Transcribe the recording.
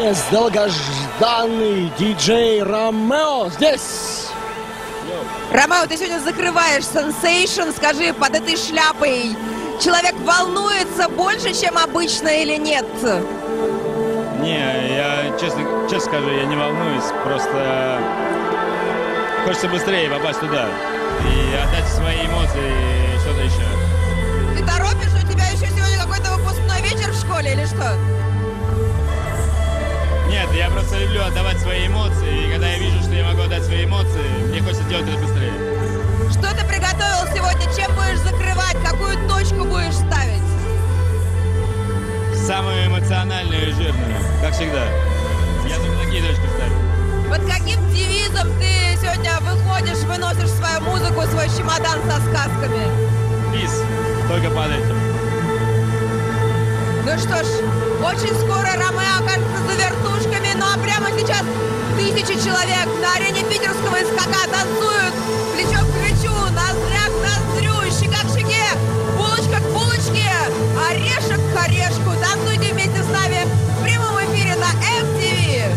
Наконец, долгожданный диджей Ромео здесь. Ромео, ты сегодня закрываешь сенсейшн. Скажи, под этой шляпой человек волнуется больше, чем обычно или нет? Не, я честно, честно скажу, я не волнуюсь. Просто хочется быстрее попасть туда и отдать свои я просто люблю отдавать свои эмоции, и когда я вижу, что я могу отдать свои эмоции, мне хочется делать это быстрее. Что ты приготовил сегодня? Чем будешь закрывать? Какую точку будешь ставить? Самую эмоциональную и жирную, как всегда. Я только такие точки ставлю. Под каким девизом ты сегодня выходишь, выносишь свою музыку, свой чемодан со сказками? Пис, только под этим. Ну что ж, очень скоро Ромео тысячи человек на арене питерского